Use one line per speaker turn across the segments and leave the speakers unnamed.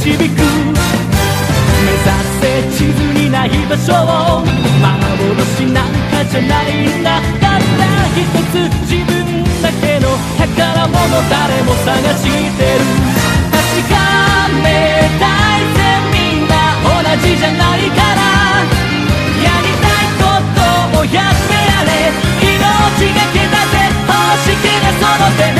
導く目指せ地図にない場所を幻なんかじゃないんだ。たった一つ自分だけの宝物誰も探してる。確かめたいぜみんな同じじゃないから。やりたいことをやってやれ。命がけだぜ。欲しけりゃその手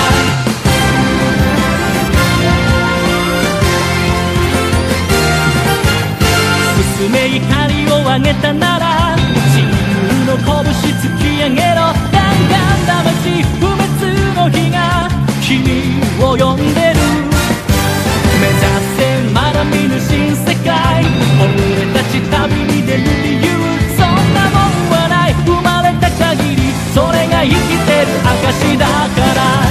怒りを上げたなら自由の拳突き上げろ。弾丸魂不滅の日が君を呼んでる。目指せまだ見ぬ新世界。俺たち旅に出る理由。そんなもんはない。生まれた限りそれが生きてる証だから。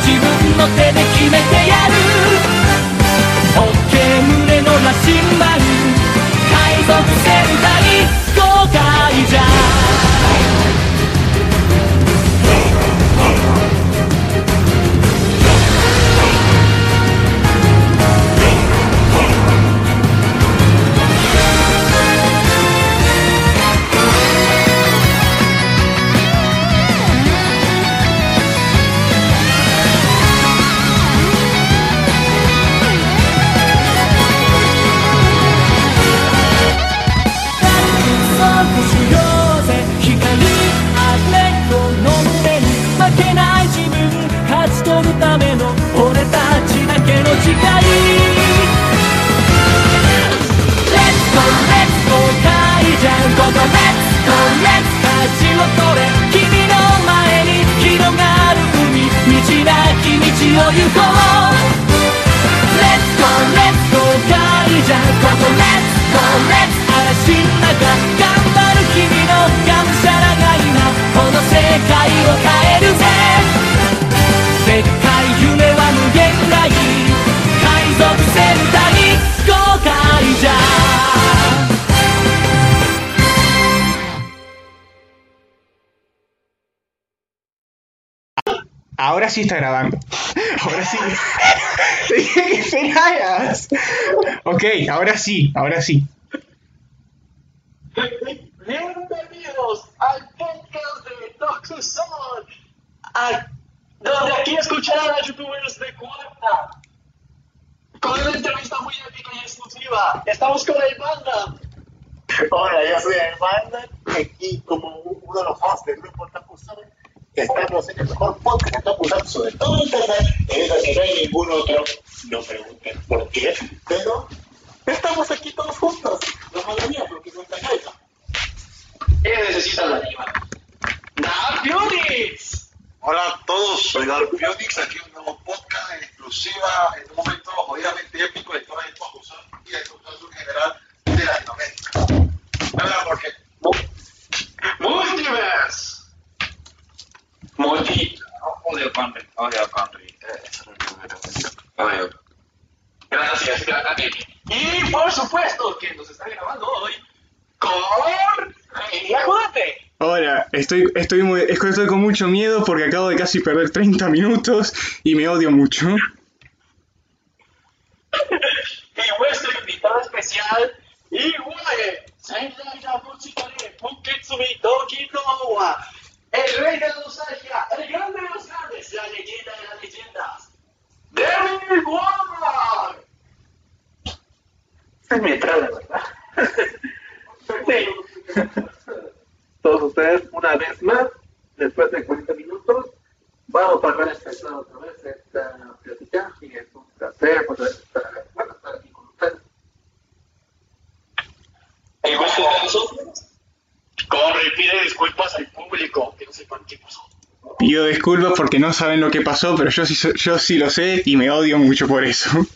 自分の手で決めてやる。
Ahora sí está grabando. Ahora sí. Te dije que esperaras. Ok, ahora sí, ahora sí.
Bienvenidos al podcast de a- donde aquí escucharán a youtubers de cuarta, con una entrevista muy épica y exclusiva. Estamos con el Banda.
Hola, yo soy el Banda, aquí como uno de los hosts del grupo Takusan, que estamos en el mejor podcast que está usando sobre todo internet, es el que no hay ningún otro, no pregunten por qué, pero estamos aquí todos juntos, no molaría porque no está cabeza.
¿Qué necesitan la? ¡Dark Units!
Hola a todos, soy Dark Phoenix, aquí un nuevo podcast en exclusiva, en un momento jodidamente épico de toda la Tokusan y de Tokusatsu en general de Latinoamérica. Hola, porque
Multiverse.
Multi. Odio country. Odio country. Odio.
Gracias, claramente. Y por supuesto que nos está grabando hoy con Judate.
Hola, estoy, estoy, muy, estoy con mucho miedo porque acabo de casi perder 30 minutos y me odio mucho. no
saben lo que pasó, pero yo sí, yo sí lo sé y me odio mucho por eso.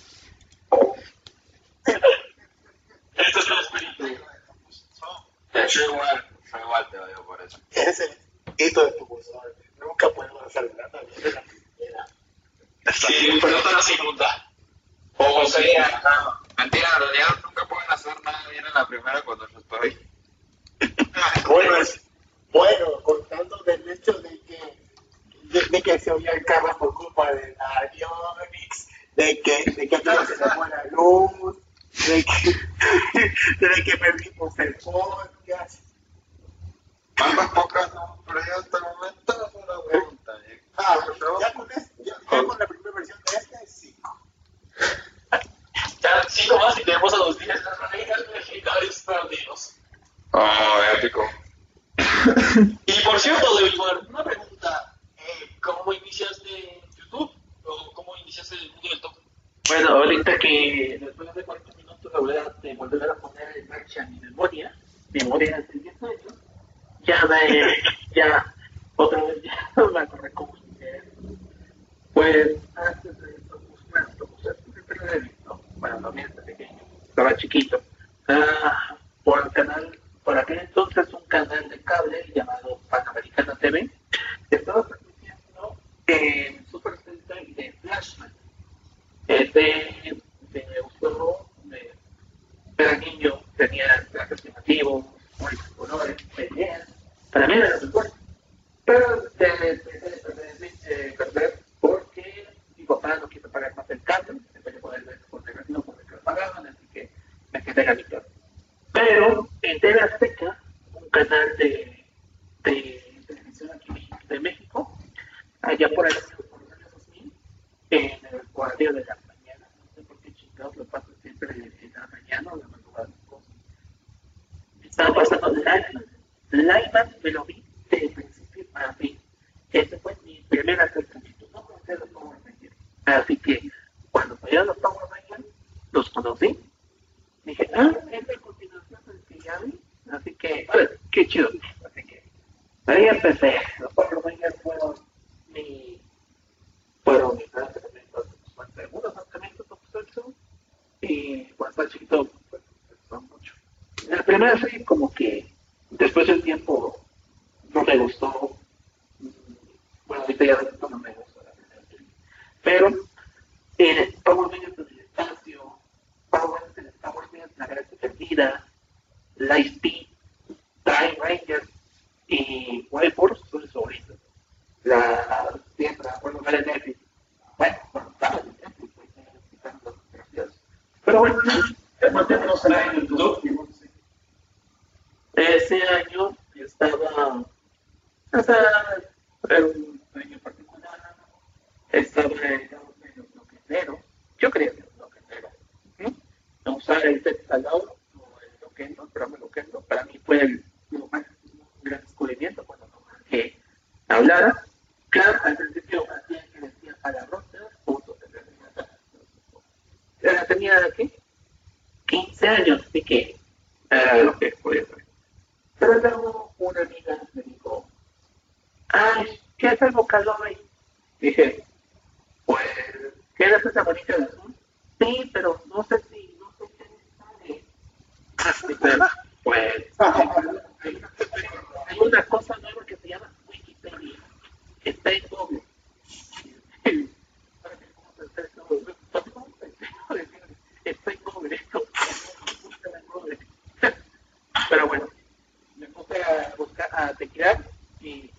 a
tequilar
y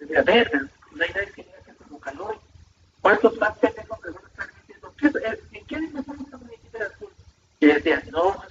de la verga, no hay nadie que diga que es como calor. Por eso tan pendejos que van estar diciendo, ¿qué, ¿en qué
dimensión en el azul?
Y no,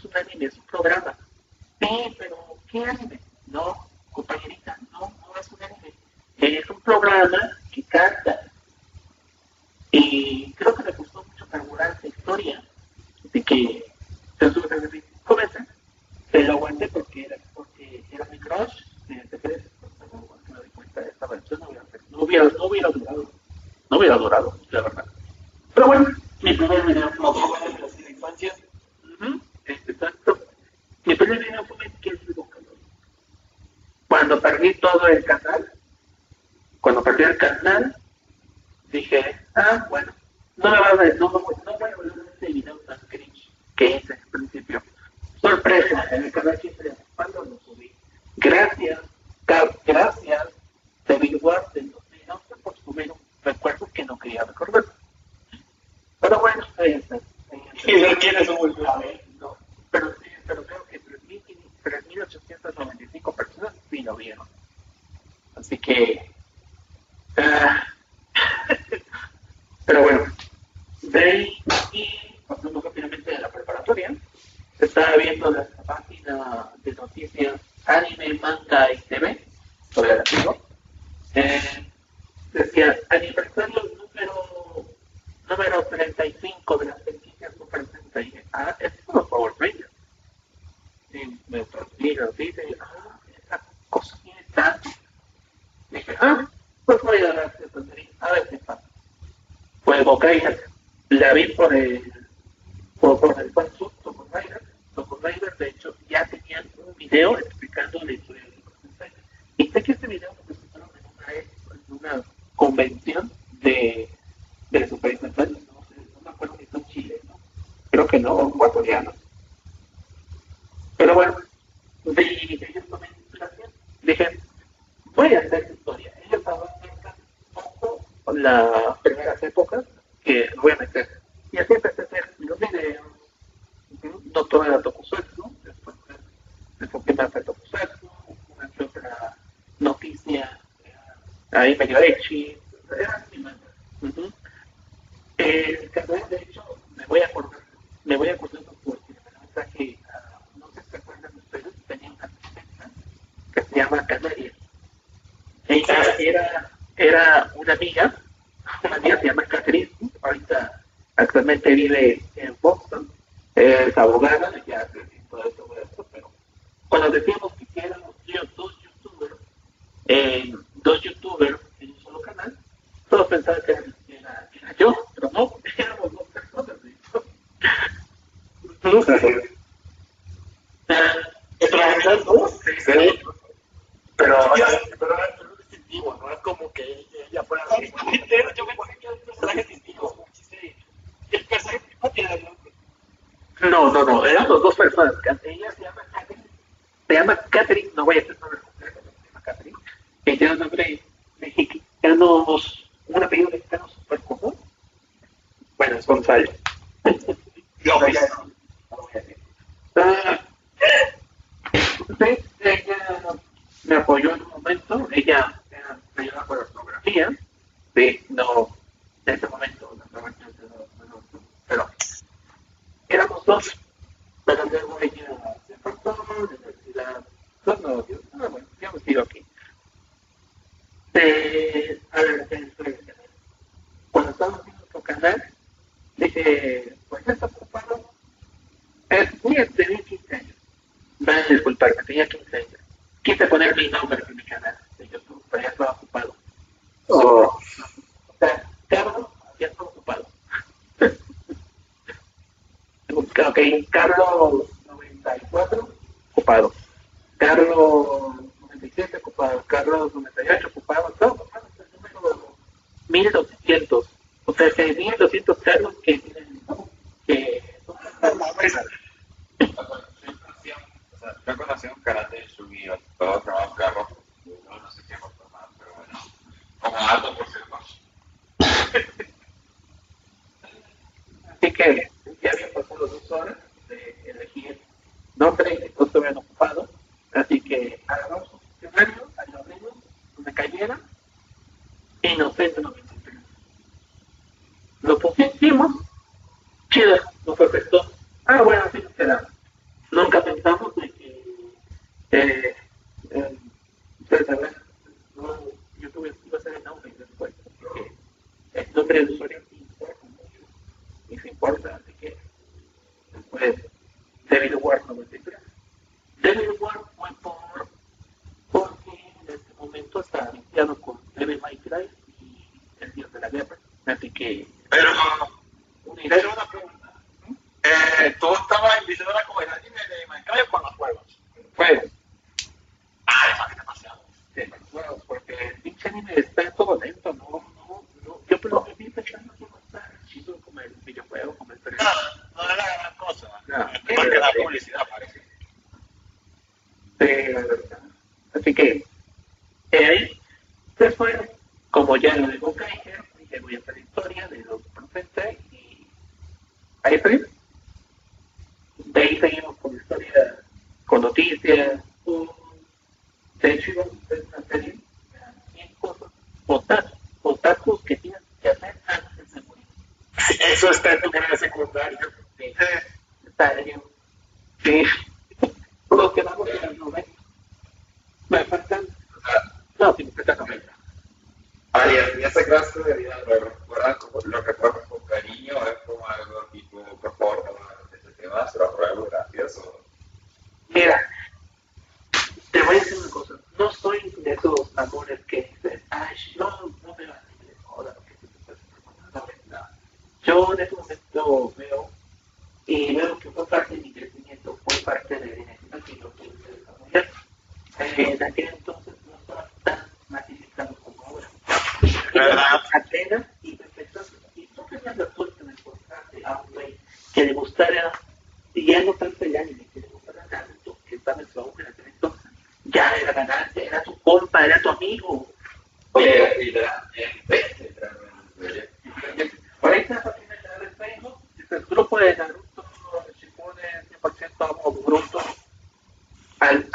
ahí medio nombre y pronto al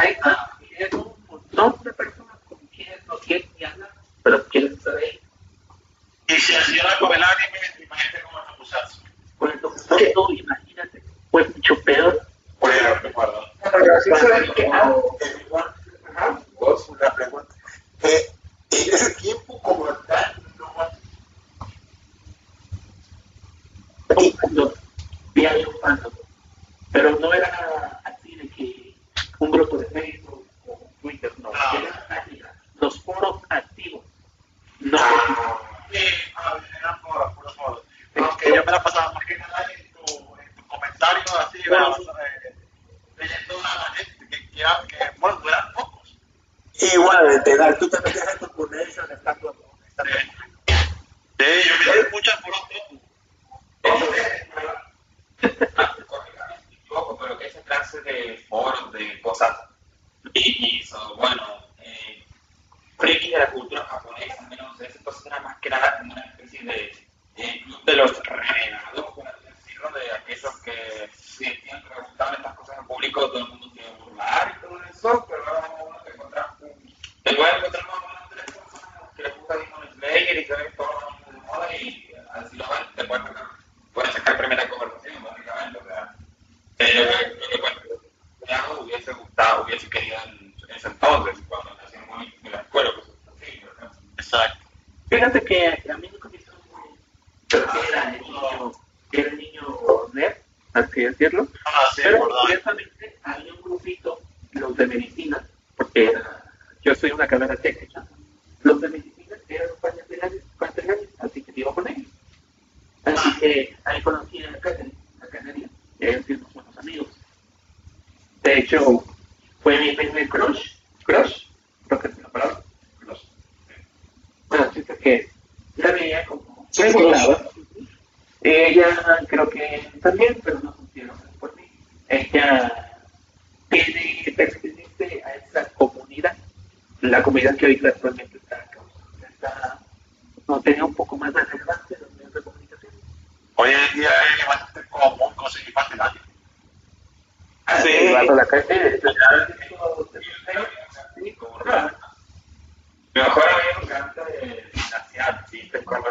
Sí. A la
calle.
Mi mejor amigo canta con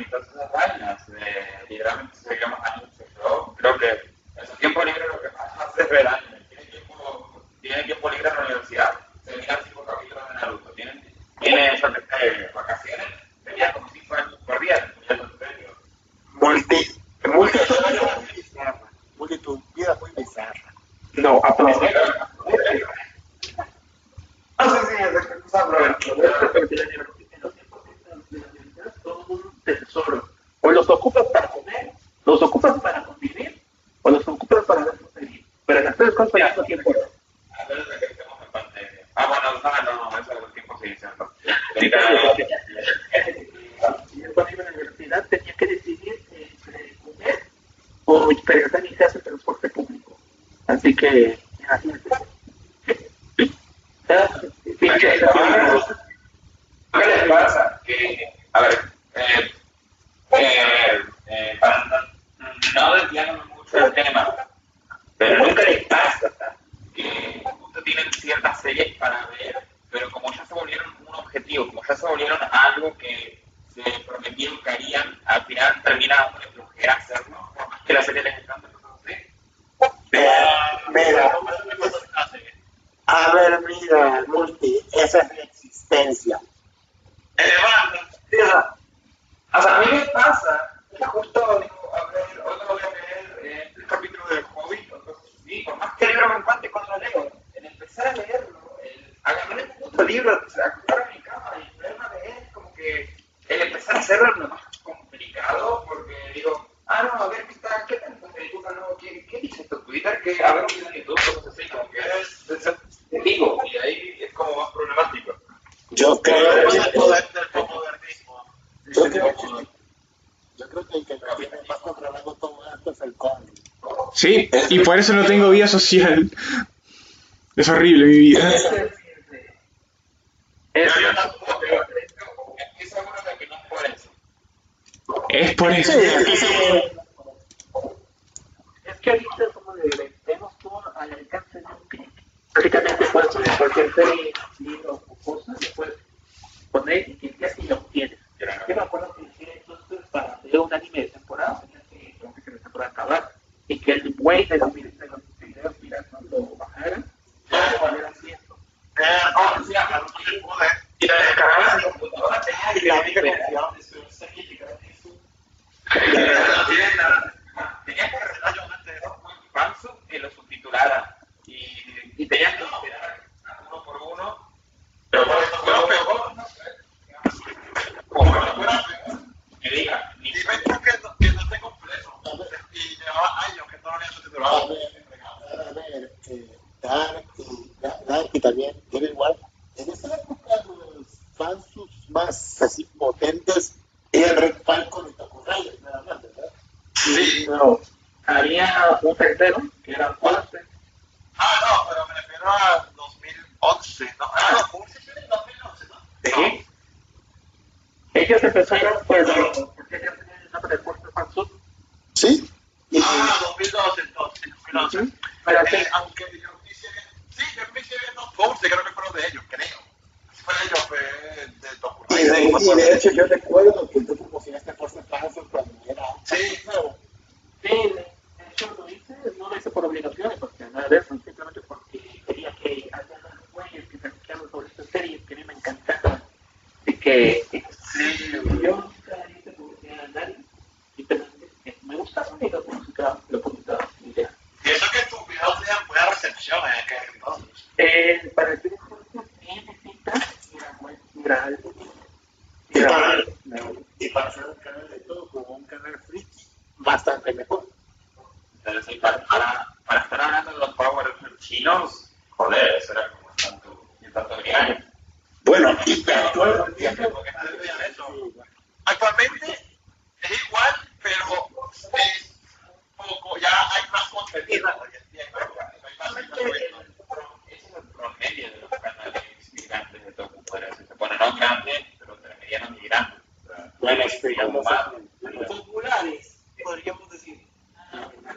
y todas esas vainas. Literalmente seguíamos años de. Creo que en su tiempo libre lo que más hace ver. Tiene tiempo, tiene libre en la universidad. Se cinco capítulos de Naruto. Tiene, tiene vacaciones. Tenía como cinco años por día. Multi, multi, multitud,
vida muy bizarra. No, aprender. No sé ah, si es que de la todo un tesoro. O los ocupas para comer, los ocupas para convivir, o los ocupas para ver feliz. Pero las tres cosas ya no tiempo.
A ver, desde que estamos. Eh, ah, bueno, no, no, no, eso es los tiempos siguen siendo.
Cuando iba a la universidad tenía que decidir entre comer o regresar a mi casa en transporte público. Así que,
¿Qué les pasa? Que, a ver, eh, eh, eh, no, desviarnos mucho del tema, pero nunca les pasa que justo tienen ciertas series para ver, pero como ya se volvieron un objetivo, como ya se volvieron algo que se prometieron que harían, al final termina de flojera hacerlo, por más que la serie les encanta, así.
Mira, a ver, mira, Multi, esa es mi existencia.
O sea, a mí me pasa justo digo, a ver, hoy voy a leer eh, el capítulo del Hobbit o cosas así, por más que el libro me encante cuando leo, el empezar a leerlo, el agarrar el puto libro, acostar en mi cama y leerlo a leer, como que el empezar a hacerlo es lo más complicado, porque digo, ah, no, a ver, ¿qué está? ¿Qué tal? esta película? No, ¿qué, ¿Qué dice esto? Twitter? ¿Qué? A ver, un video en YouTube, cosas así, como que es, es, es- digo, y ahí es como más problemático.
Yo creo que,
es el poder del posmodernismo.
yo creo que, yo creo que el que tiene más controlado todo esto es el cómic.
Sí, y por eso no tengo vida social. Es horrible mi vida.
Es-
que es.
Es por eso.
Es que ahorita como de vemos todo al alcance de un clic. Prácticamente puedes poner cualquier serie, libro o cosa, lo puedes poner y clicar y lo tienes. Yo me acuerdo que decía entonces para ver un anime de temporada, tenía que, tengo que la temporada acabar y que el güey de los videos, piratas lo bajaran, lo valieran ciento.
¿Cómo se llama? No tiene poder.
Y la computadora,
Y la confiable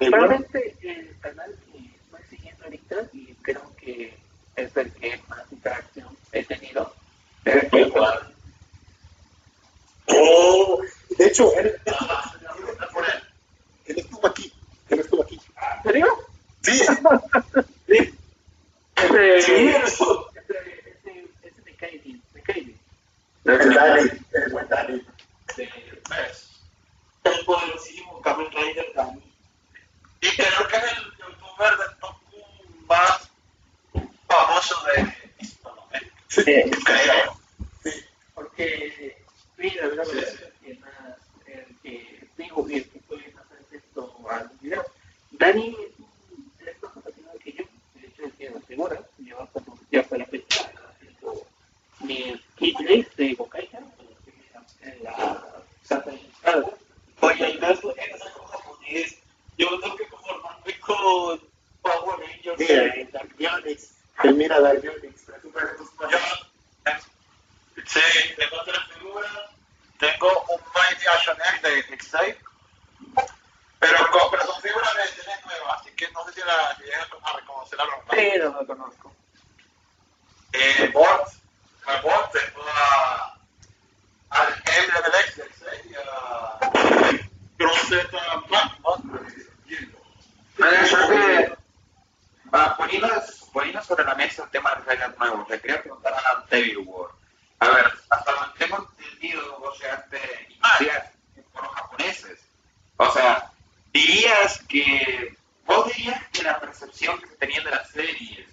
Actualmente
el
canal que estoy siguiendo ahorita y creo que es el que más interacción he tenido es el cual
Oh, de hecho, él, él estuvo aquí. Él estuvo aquí.
¿En serio?
Sí,
Sí. Ese,
Sí,
ese, ese, ese me cae bien, me cae bien.
el Dani, el buen Dani.
¿Ves?
El poderosísimo Kamen Rider Dani.
Y creo que es el youtuber de Toku más famoso de esto, ¿no?
Eh,
Creo.
porque, mira, verdad es que más, el que digo que atento al video. Dani es un más apasionado que yo, de hecho es que lo asegura, lleva como ya fue la fecha haciendo mis de Bocaija, en la Santa Entrada.
Oye, y no es porque sea japonés. Yo tengo que conformarme con Power Rangers.
Mira, Dark Él mira Dark Presúmele tus
Yo, eh, sí, tengo tres figuras. Tengo un Mighty Action de X6. Pero, pero son figuras de de nuevas, así que no sé si la si llegan a reconocer a los
Pero no conozco.
Eh, Bort, a Bort, tengo a, al M del X de X6 y a
que, poniendo, sobre la mesa el tema de reglas nuevos, le quería preguntar a Devil War. A ver, hasta donde tengo entendido, vos llegaste iniciar en foros japoneses. O sea, dirías que, vos dirías que la percepción que se tenían de las series,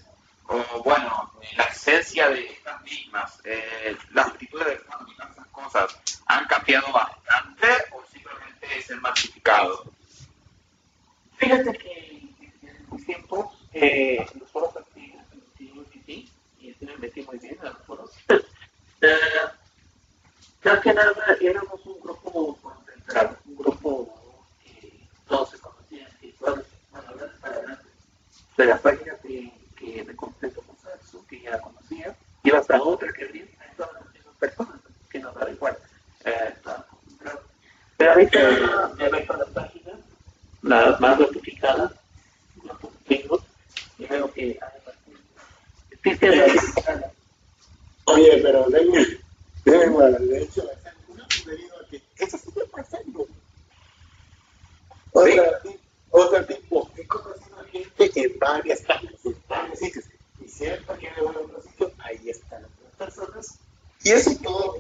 o bueno, la esencia de estas mismas, eh, las actitudes de y esas cosas, han cambiado bastante o simplemente es el masificado?
Fíjate que en mis tiempos, eh, los foros UTT, y sí me metí muy bien a los foros, eh, más que nada éramos un grupo concentrado, un grupo que todos se conocían, que todos, hablar para adelante, de la página que, que de completo Musatsu, que ya conocía, ibas a otra que abría a todas las mismas personas, que nos daba igual, eh. Ya ves todas las páginas, las más notificadas, los tengo, y veo que. Sí, sí, hay bastante.
Oye, pero tengo, tengo, de hecho, una debido a que eso sigue pasando. Otra, ti- otra tipo, he conocido a gente en varias páginas, en varios sitios, y siempre que me voy a otro sitio, ahí están las personas, y eso todo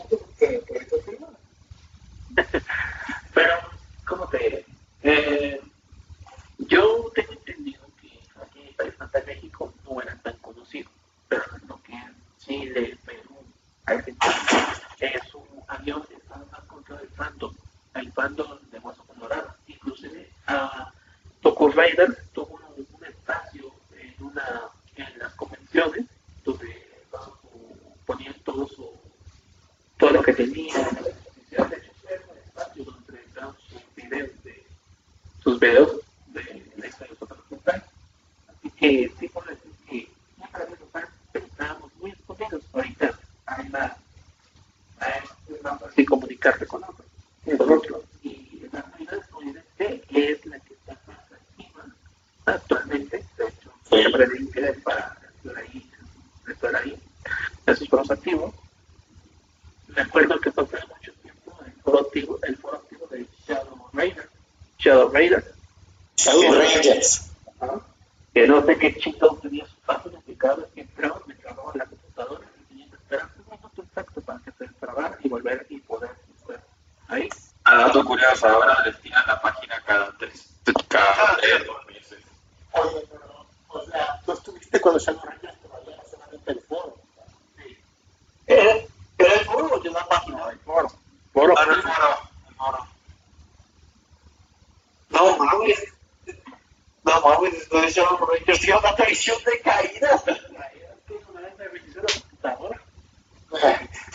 de
caída.
Una vez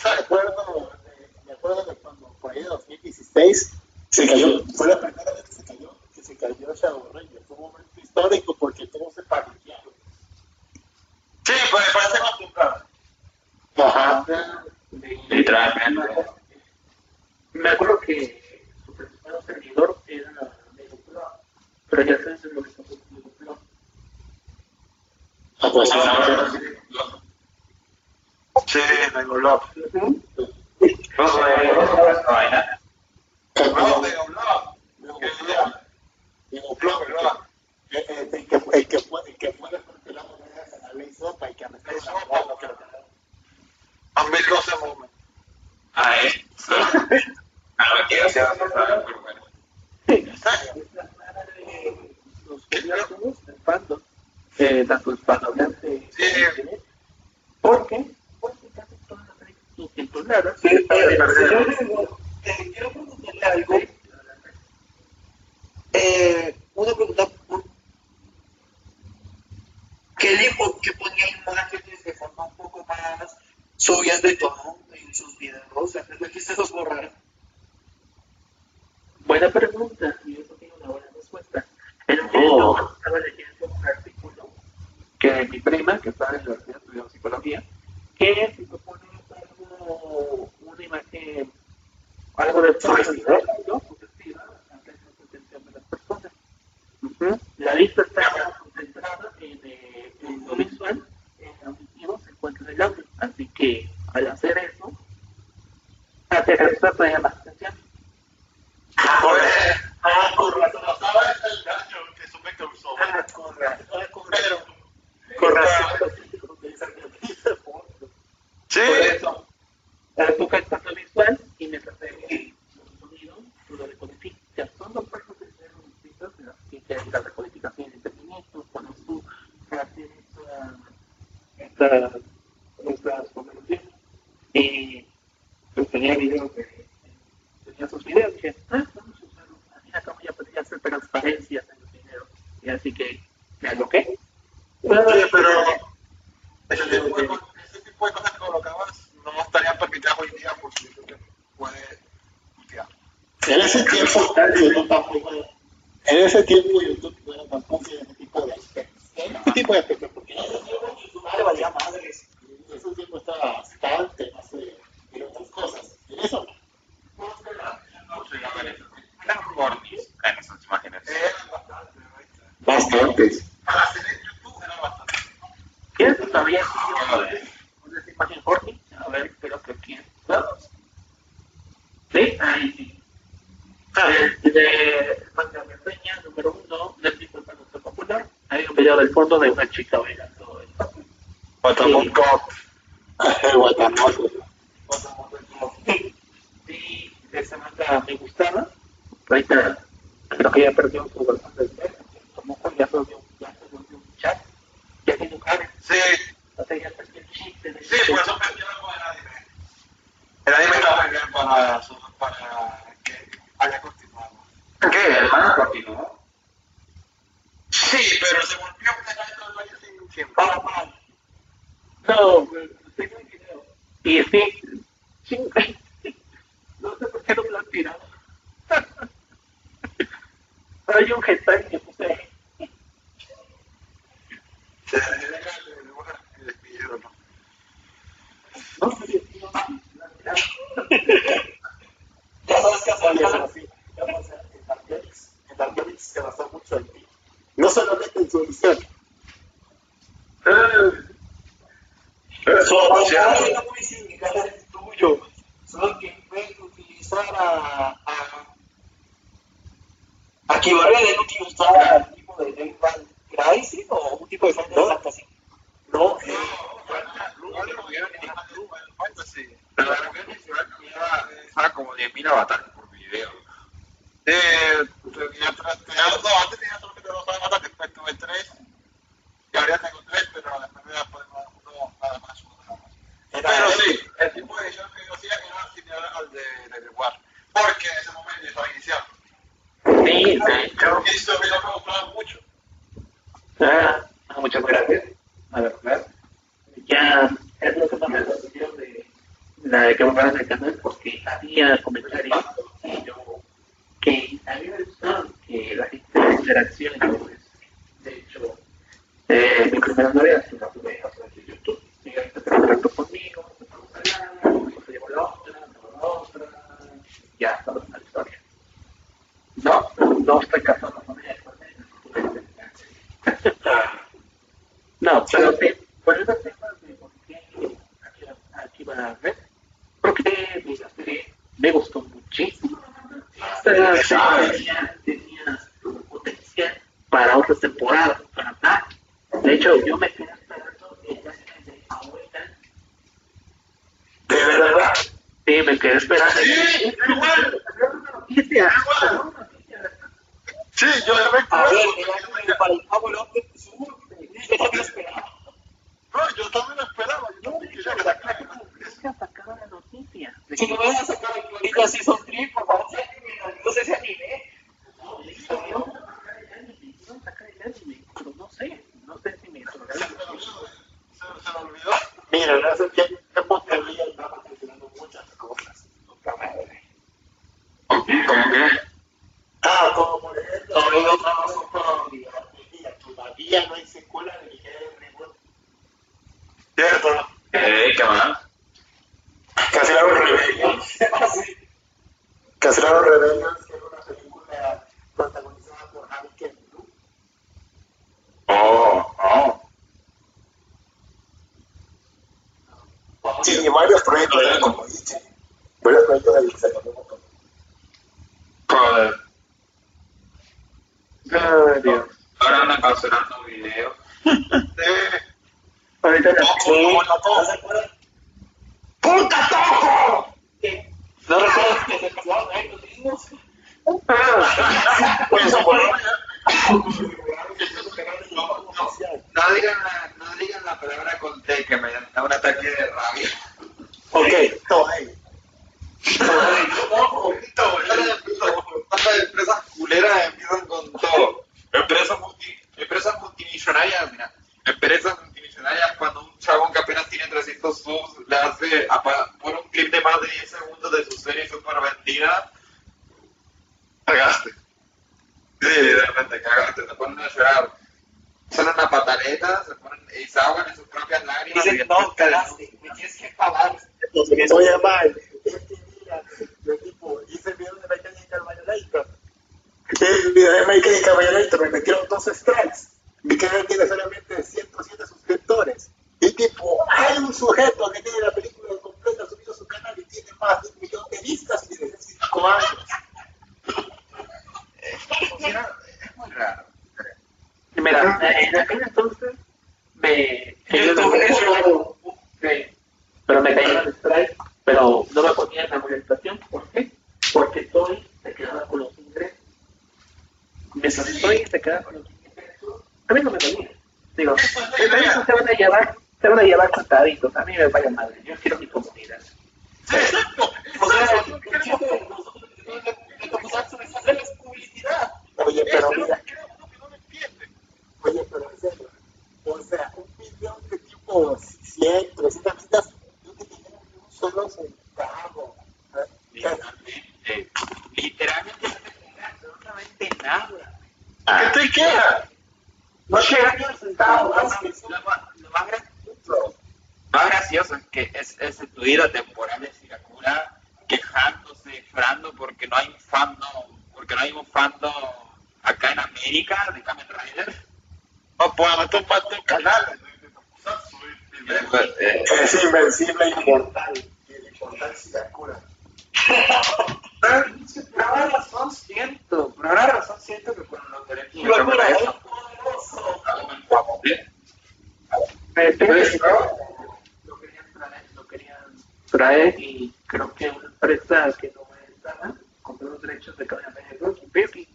me
acuerdo, de, me acuerdo de cuando por ahí en 2016 se cayó, fue la primera vez que se cayó, que se cayó Shadow Ranger. Fue un momento histórico porque todo se paniquearon.
Sí, pues parece más temprano.
Ajá.
Literalmente.
Me acuerdo que su principal servidor era Megapro, pero ya sabes lo que pasó con Megapro.
Pues,
Ah, Sí, Mega Love.
No, no
el, que, el que fue, el que fue la moneda de la ley sopa y que me creo
A.
Ah, eh. A sea, no saben, pero bueno.
Los curiosos del fandom, eh, tanto hispanohablante
Sí.
porque, porque tituladas.
Sí,
para
eh, señor Diego, eh, quiero preguntarle algo. Eh, una pregunta. ¿Qué dijo que ponía imágenes de forma un poco más subidas de tono en sus videos? Antes de que se los borraran.
Buena pregunta, y eso tiene una buena respuesta. En un
Oh.
momento estaba leyendo un artículo que mi prima, que está en la universidad estudiando psicología, que se propone algo, una imagen, algo de sugestiva, ¿no? Sugestiva, la atención de las personas. La lista está concentrada en, eh, en lo visual, en lo auditivo se encuentra en el audio. Así que al hacer eso, hace que la persona llama la atención.
Ah, con razón.
¿Sabes el daño que eso me causó?
Ah, con razón. Ah, con razón. Con razón.
sí,
Por eso, tú captas lo visual y te el sonido, tú lo decodificas. Son dos partes de ser distintas, pero sí que la decodificación de entretenimiento, cuando tú haces esta, estas conversaciones. Y pues tenía videos de, tenía sus videos, dije, ah, vamos a usarlo. Cómo ya podría hacer transparencias en los videos. Y así que, me aloqué.
Sí, pero ese tipo, de, ese tipo de cosas que colocabas no estarían permitidas hoy día porque puede putear.
En ese tiempo, YouTube tampoco, en ese tiempo YouTube no era tampoco ese tipo de aspectos. Ese tipo de aspectos, porque en ese tiempo YouTube no le valía madres. En ese tiempo estaba bastante más de, de otras cosas. En eso no.
No sé, a ver, eran cortis en esas imágenes.
Eran bastante, ¿viste?
Bastantes.
Para hacer en YouTube era bastante.
¿Quieres que todavía sigue con esa imagen Jorge? A ver, espero que aquí. ¿Vamos? ¿Sí? Ahí sí. A ver, de manga reseña número uno, Netflix fue bastante popular. Fondo de una chica No, no estoy casado con ella, con ella. No, pero El
video de Mechanical Violator me metieron dos strikes. Mi canal tiene solamente 107 suscriptores. Y tipo, hay un sujeto que tiene la película completa subido a su canal y tiene más de un millón de vistas y tiene 5 años.
Es muy raro.
Mira, eh, en aquel entonces me. Pero me caían el strike, pero no me ponían la molestación. ¿Por qué? Porque Toy se quedaba con los. Mientras Toy se quedaba con a mí no me dolía. Digo, entonces se van a llevar, se van a llevar contaditos. A mí me vaya madre, yo quiero mi comunidad.
Oye, pero mira,
me
oye, pero en serio. O sea, un millón de tipo 100, 300 vistas, no te dieron ni un solo centavo. ¿eh?
Literalmente. Literalmente absolutamente nada.
¿Qué te queda?
No llega ni un centavo,
Lo más, más- lo más gracioso, gracioso es que es ese tuit temporal de Sirakura quejándose, llorando porque no hay un fandom, porque no hay un fandom acá en América de Kamen Rider.
No puedo tomar tu canal.
Eh,
Es invencible y inmortal. Y el inmortal Sirakura.
Pero por alguna razón siento, por alguna razón siento que con los derechos de
es
Rider,
poderoso.
¿eh?
Me
Pues,
lo querían traer, lo querían traer y creo que una empresa que no estaba compró los derechos de Rider Rocky, pero que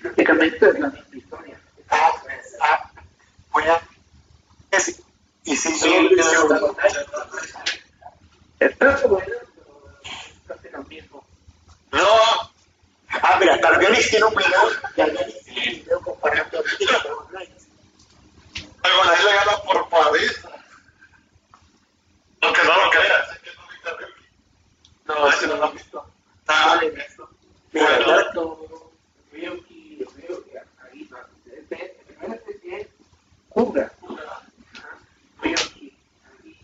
prácticamente es la misma historia.
Ah, ah, voy a. es- Y si yo.
Está bueno, lo mismo.
No,
Ah, mira, Targanis tiene un video. Targanis tiene un video comparando a Mini con Knights.
Algo ahí le gana por París. Aunque no lo creas, es que no.
No,
ese no lo has
visto.
Ah,
esto.
Mira,
Bueno.
ya-
Alberto, Ryuki, Ryuki, ahí va. Este, especie es Kuga. Ryuki,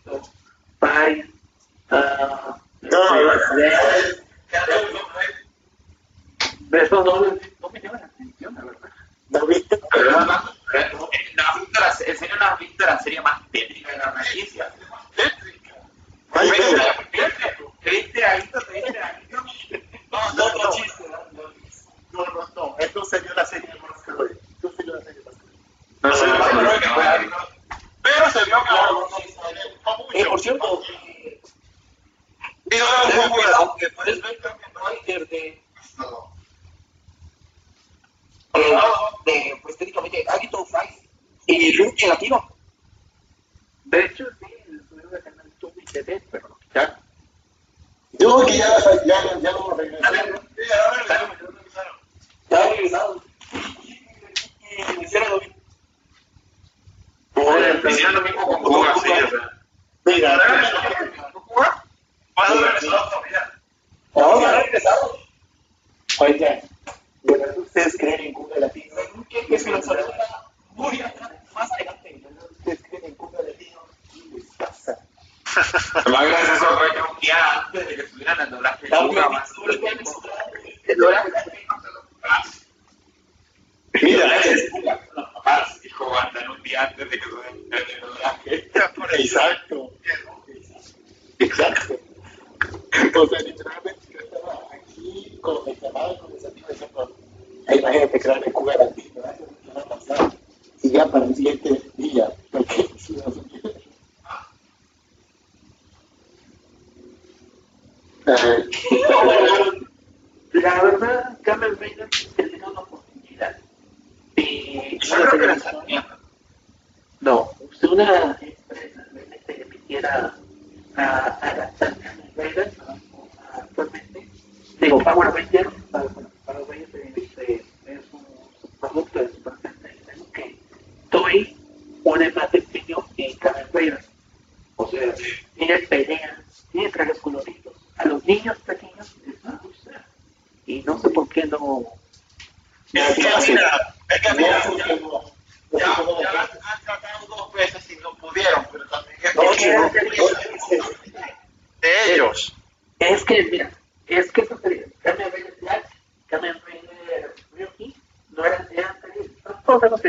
Alberto, Pai, ah,
No,
de- de esos no, no me llaman la atención, la verdad.
¿No viste?
No, no, no en serio no has visto la serie más tétrica de la franquicia. ¿Viste?
mira.
¿Viste ahí? ¿Viste ahí?
No, no, no. No, no, no. Esto sería la serie de Masquerade. Esto sería la serie Masquerade.
No,
No
no,
pero
no, no,
se vio gustó
Eh, por cierto,
Y
aunque puedes ver Kamen Rider de,
No.
de, pues técnicamente, Agito Five y Ryuki Latino.
De hecho, sí, el canal Tubi TV, pero lo quitaron.
Yo Yo que ya, ya, ya lo regresé.
Ya regresado. Y hicieron lo mismo.
Hicieron lo mismo con Cuba, sí, o sea.
Mira,
Cuba, ¿cuándo regresó a Florida?
No, ya regresado.
oigan, ¿de verdad ustedes creen en Cuba Latino?
¿Qué es que saluda muy atrás, más adelante?
¿De verdad ustedes creen en Cuba Latino? ¿Qué les pasa?
Lo más gracioso fue que un día antes de que subieran el doblaje de Cuba, más
Mira,
los papás dijo andan un día antes de que subieran el doblaje.
exacto. Exacto. O sea, literalmente yo estaba aquí con el llamado con mis amigos diciendo, "Ay, imagínate crear en Cuba Latino, ¿qué va a pasar? Y ya para el siguiente día, porque si no
La verdad, Cameron Rainer tenía una oportunidad de no, de una empresa que quisiera a- Rider a- a- actualmente. Digo, Power Ranger, para- para- Power Ranger es, es un producto de Super lo que Toei pone más empeño en Kamen Rider. O sea, tiene peleas, tiene trajes coloridos. A los niños pequeños les va a gustar. Y no sé por qué no.
Es que mira, es que mira, ya, ya han tratado dos veces y no pudieron, pero también es que de ellos.
Es que, mira, es que eso sería Rider Ryuki, no todos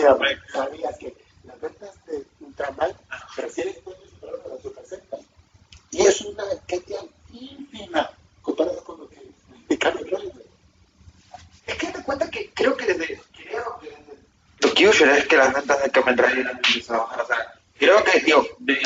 Dios mío.
mira, sabías que las ventas de Ultraman recién superaron a las Sentai. Y es una cantidad ínfima comparada con lo que de Kamen Rider.
Es que te cuenta que creo que desde. Creo que desde. Lo que yo es que las ventas de Kamen Rider han empezado a bajar. O sea, creo que, digo, que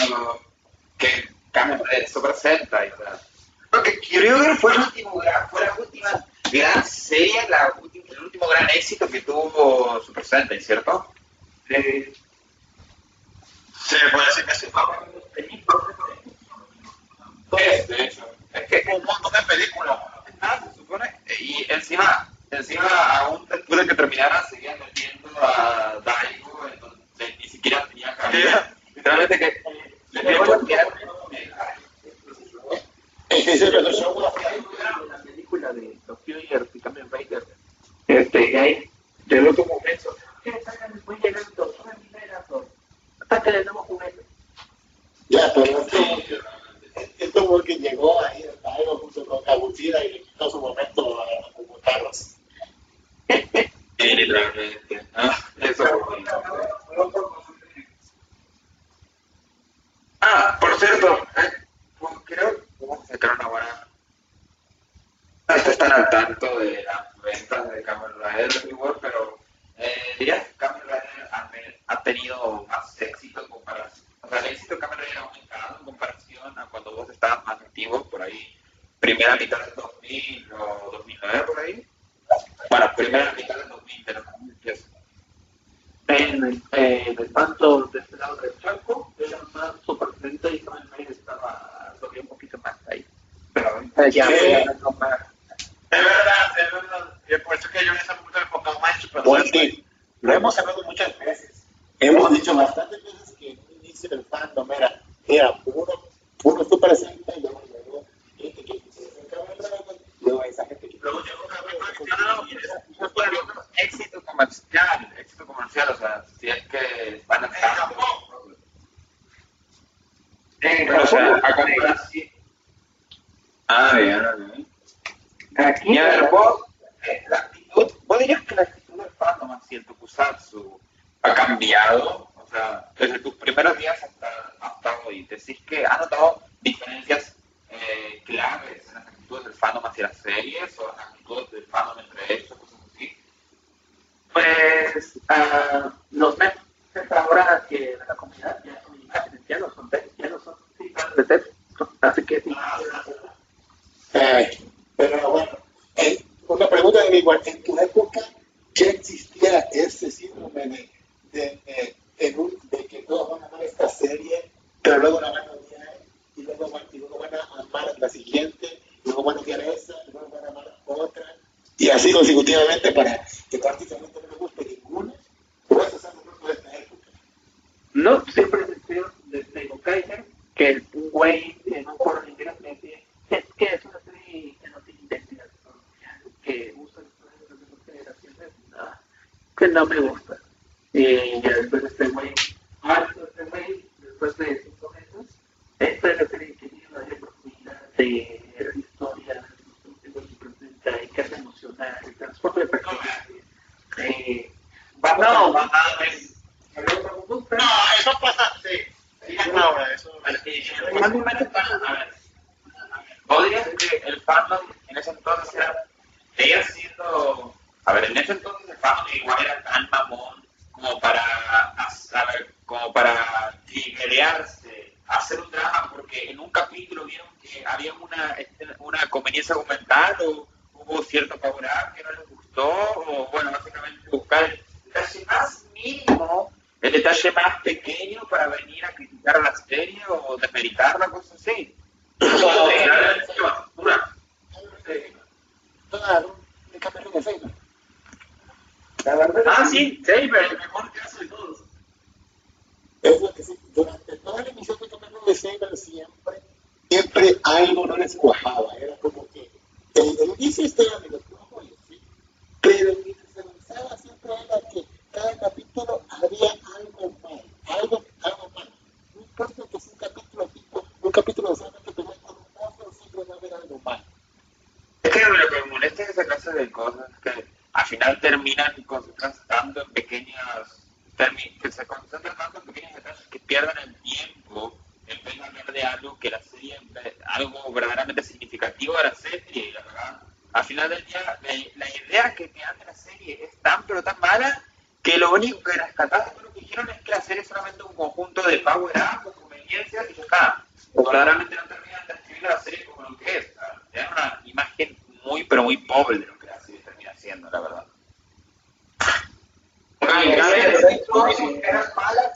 Tokusatsu ha cambiado? O sea, desde tus primeros días hasta, hasta hoy, ¿decís que has notado diferencias eh, claves en las actitudes del fandom hacia las series o las actitudes del fandom entre ellos, cosas así?
Pues, uh, de
cosas que al final terminan concentrándose tanto en pequeñas, que se concentran tanto en pequeños detalles que pierden el tiempo en vez de hablar de algo que la serie, algo verdaderamente significativo de la serie, y la verdad. Al final del día, la, idea que te dan de la serie es tan pero tan mala que lo único que rescataron lo que dijeron es que la serie es solamente un conjunto de power up, conveniencias y ya está. Verdaderamente no terminan de escribir la serie como lo que es. Te una imagen muy pero muy pobre haciendo, la verdad.
Las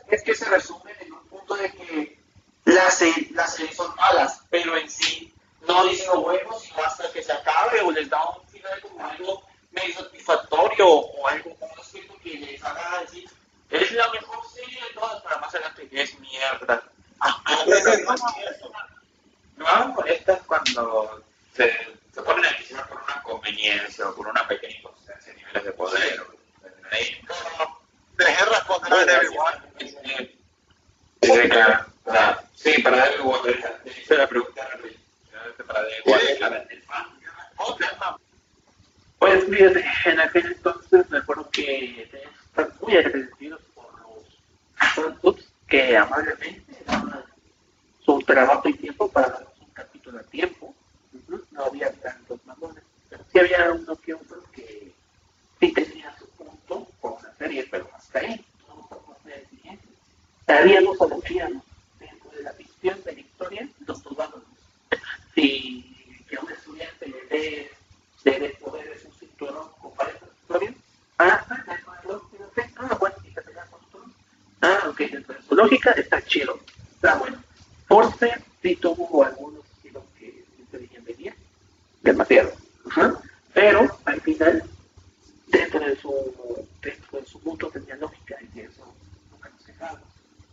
es que se resumen en un punto de que las, series son malas, pero en sí no dicen lo bueno, sino hasta que se acabe o les da un final como algo medio
satisfactorio o algo
como que les haga decir es la mejor serie de todas, para más adelante es
mierda. No cuando ponen a iniciar por una conveniencia o por una pequeña inconsistencia a niveles de poder.
Dejé responder a Warner.
Sí, sí, claro. Sí, para David Water, te hice la pregunta para David Water.
Pues fíjate, en aquel entonces me acuerdo que estar muy agradecidos por los fansups que amablemente daban su trabajo y tiempo para darnos un capítulo a tiempo. No había tantos mamones, pero sí había uno que otro que sí tenía su punto con una serie, pero hasta ahí, no podemos exigentes. Sabíamos o decíamos dentro de la ficción de la historia, nos turbábamos. Si que un estudiante le dé debe poder es un cinturón con varias historias. Ah, ah, de acuerdo, fíjate. Ah, bueno, fíjate la costumbre. Ah, ok, dentro de su lógica está chido. Está bueno. Force sí tuvo algunos estilos que sí se veían venir. Demasiado. Ajá. Pero al final, dentro de su, dentro de su mundo tenía lógica y de eso nunca nos quejamos.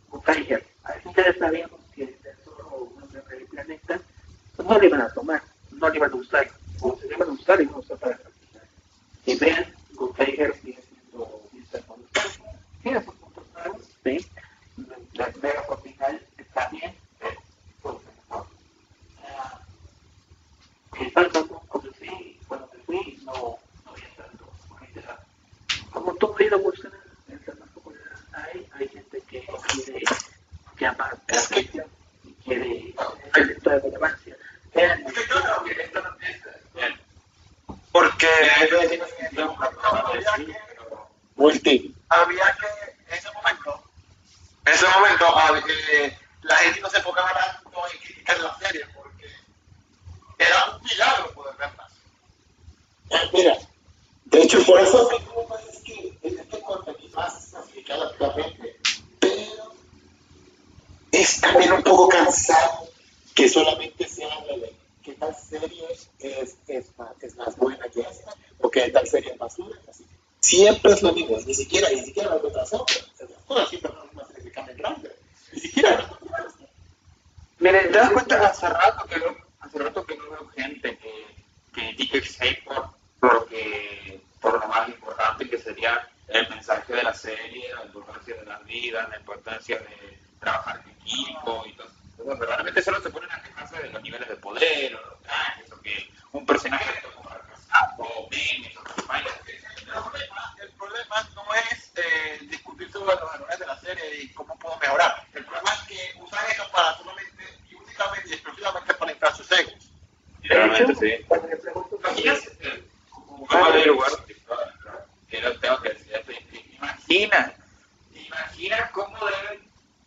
Con Tiger, al final sabíamos que tesoro del planeta pues, no le iban a tomar, no le iban a usar, o se le iban a usar y no usar para practicar. Y vean, Good Tiger sigue siendo Mr. Monster, tiene sus puntos malos, sí, la mega final está bien, pero pues mejor. Ah, el falso cuando fui, cuando me fui, no, no había tanto gente. Como todo ha ido evolucionando, es más popular. Hay, hay gente que quiere llamar la atención y quiere el efecto de relevancia. Vean,
Porque
Multi.
había que, en ese momento, en ese momento, hab- eh, la gente no se enfocaba tanto en criticar la serie, porque era un milagro poder verla.
Ah, Mira, de hecho, por eso mismo es que es este contenido más clasificado actualmente, pero es también un poco cansado que solamente se hable de qué tal serie es, es, más, es más buena que esta, o qué tal serie es basura, así. Siempre es lo mismo, ni siquiera, ni siquiera las otras obras, todas siempre son las mismas series de Kamen Rider, ni siquiera
Miren, ¿te das cuenta? Hace rato que no, hace rato que no veo gente que, que critique X por, por, que- por lo más importante que sería el mensaje de la serie, la importancia de las vidas, la importancia de trabajar en equipo y todo eso. Pero Verdaderamente solo se ponen a quejarse de los niveles de poder, o los trajes, o que un personaje es como fracasado, o memes, o campañas.
El problema, el problema no es eh, discutir sobre los errores de la serie y cómo puedo mejorar. El problema es que usan eso para solamente y únicamente y exclusivamente para inflar sus egos.
Literalmente, sí.
cuando le pregunto,
Imagínate, como jugador de lugar, que no tengo que decir, te- te- imagina, imagina cómo deben,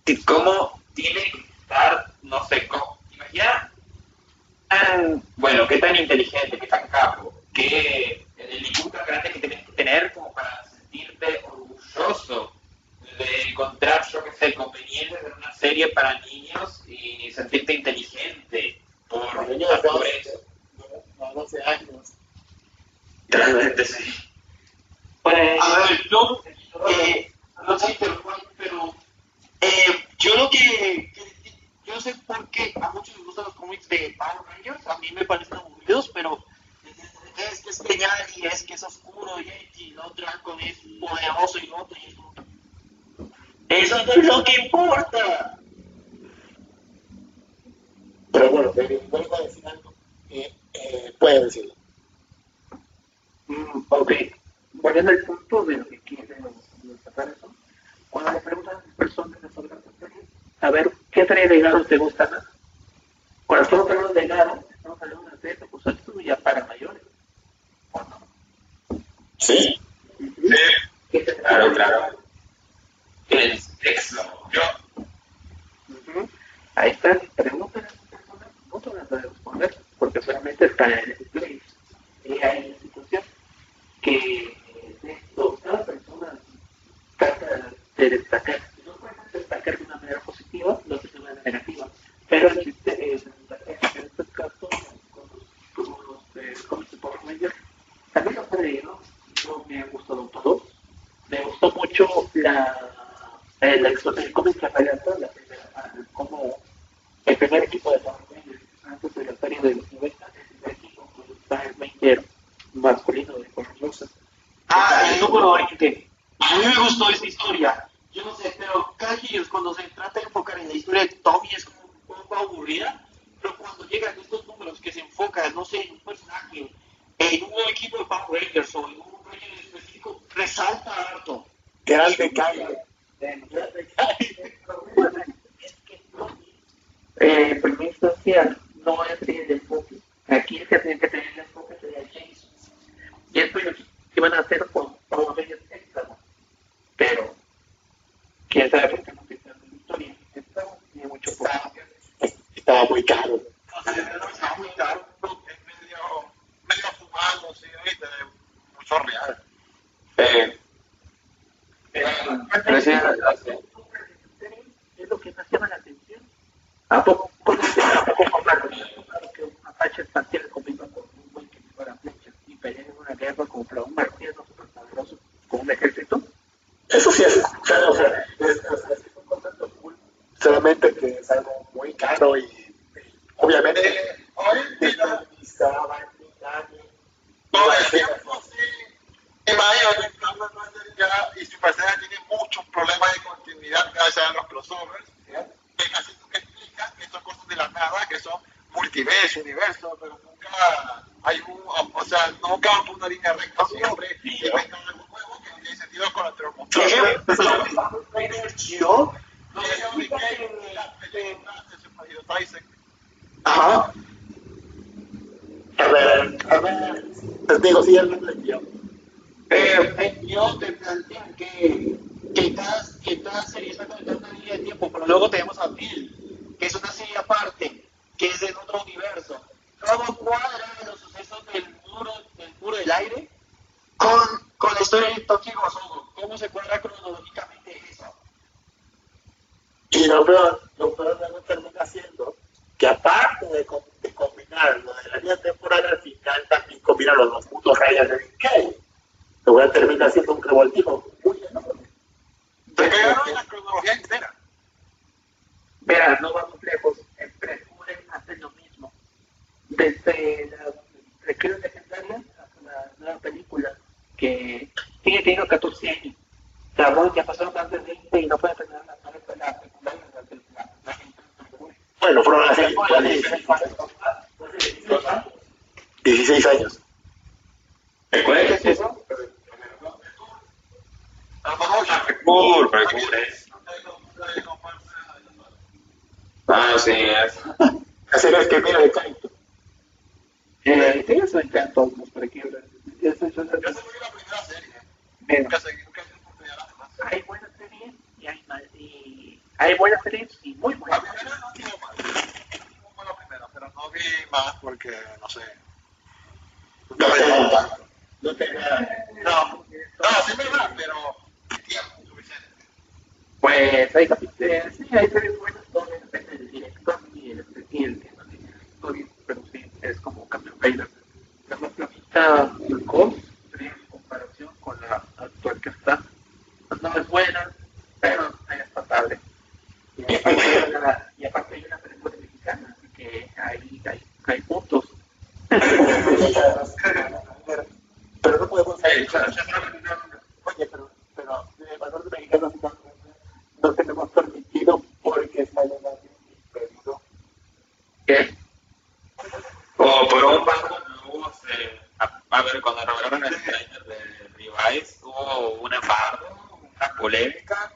y cómo tiene que estar, no sé, cómo, imagina, tan, bueno, qué tan inteligente, qué tan capo, qué el IQ tan grande que tienes que tener como para sentirte orgulloso de encontrar, yo qué sé, convenientes en una serie para niños y sentirte inteligente por,
Para niños de
por
12,
eso.
no, 12 años.
Realmente sí.
pues,
A ver, yo, eh, no sé, pero, pero eh, yo lo que, que- yo no sé por qué a muchos les gustan los cómics de Power Rangers, a mí me parecen aburridos, pero es que es genial y es que es oscuro y, y lo otro con es poderoso y lo otro y es como- Eso no es lo que importa.
Pero bueno, David, vuelvo a decir algo. Eh, eh, puede decirlo.
Mm, ok, volviendo al punto de lo que quieren sacar eso, cuando le preguntan a las personas sobre la serie, a ver, ¿qué de Garo te gusta más? Cuando estamos hablando de Garo, estamos hablando de pues esto ya para mayores. ¿O no?
Sí.
¿Qué te
Claro, claro. El sexo. Yo,
Ujú. Ahí está, pregúntale a las personas, no te van a responder, porque solamente está en el play. Y situación que esto, cada persona trata de destacar. Si no puedes destacar de una manera positiva, lo haces de una manera negativa. Pero el chiste es destacar. En este caso, con los, con los eh, cómics de Power Rangers, también los he leído, no me han gustado todos. Me gustó mucho la, expo- el cómic que relata la primera, ah, como el primer equipo de Power Rangers antes de la serie de los 90
masculino
de color rosa.
Ah, el número 20. A mí me gustó esa historia. Yo no sé, pero Cajillos, cuando se trata de enfocar en la historia de Tommy, es como un poco aburrida. Pero cuando llegan estos números que se enfocan, no sé, en un personaje, en un equipo de Power Rangers o en un Ranger específico, resalta harto.
Que era
el de Calle. Eh, por mi no es el enfoque. Aquí es que tiene que tener el enfoque sería James y esto ellos iban a hacer con Rangers extra, ¿no? Pero, quién sabe por qué no tiene la historia. Tiene mucho
Estaba, estaba muy caro.
Está muy caro, es medio, medio fumado, sí. Mucho real. Eh,
Pero sí,
es lo que más llama la atención. ¿A poco con a poco comprarlo? Claro que un Apache espacial combina con un buen que dispara flechas y pelea en una guerra contra un marciano superpoderoso con un ejército.
Eso sí es, claro, o sea, es, o sea, es un concepto cool. Solamente que es algo muy caro y, y obviamente
eh, hoy en día,
desperdizaban millones.
todo el tiempo, sí. Imagínate, Carlos Master ya y Super Saiyan tienen muchos problemas de continuidad gracias a los crossovers, que casi nunca explican que son cosas de la nada, que son multiverso, universo, pero nunca sea, van por una línea recta, siempre inventan algo nuevo que no tiene sentido con otro mundo.
Yo,
No sé, expliqué las películas de Super Hero Tyson.
ajá,
A ver, a ver, te digo, sí, hablando de tío.
eh, yo te plantean que, que, cada, que cada serie está a una línea de tiempo, pero luego tenemos a Bill, que es una serie aparte, que es en otro universo. ¿Cómo cuadran los sucesos del muro del, del aire con, con la historia de Toki Gozogo? ¿Cómo se cuadra cronológicamente eso?
Y lo peor, lo peor luego termina siendo que aparte de, de combinar lo de la línea temporal al final, también combinan los dos puntos rayas de Decay. Lo voy a terminar siendo un revoltijo muy enorme.
Te en la cronología entera.
Verás, no vamos lejos. En Precuren hacen lo mismo. Desde la Recreo Legendaria nueva película, que sigue teniendo 14 años. O sea, bueno, ya pasaron más de 20 y no pueden terminar la la la secundaria, la la- la- la-
Bueno, fueron hace 16 años.
¿Cuál es eso? Mercur, Mercur es. Ah, sí, es.
Serie es que mira de Kaito.
Eh, encantó los Precuren. Eso es
Yo seguí la primera serie. Nunca seguí, nunca seguí por las demás.
hay buenas series y hay, mal- y hay buenas series y muy
La
buenas.
primera no estuvo mal. Estuvo mal la primera, pero no vi más porque, no sé. Me llamó tanto.
No te
No, no, sí me va, pero.
Pues hay capítulos, sí, hay series buenas, todo depende del director y el tema de la historia, pero sí, es como cambio Taylor. La Ghost, sería en comparación con la actual que está. No es buena, pero es pasable. Y aparte hay una, y aparte hay una película mexicana, así que ahí hay, hay puntos.
Pero no podemos
Eh,
saber. Oye, pero, pero de valor de mexicanos no, tenemos permitido porque sale la.
¿Qué?
O por un banco a, a ver, cuando revelaron el trailer de Revise, hubo un embargo, una polémica,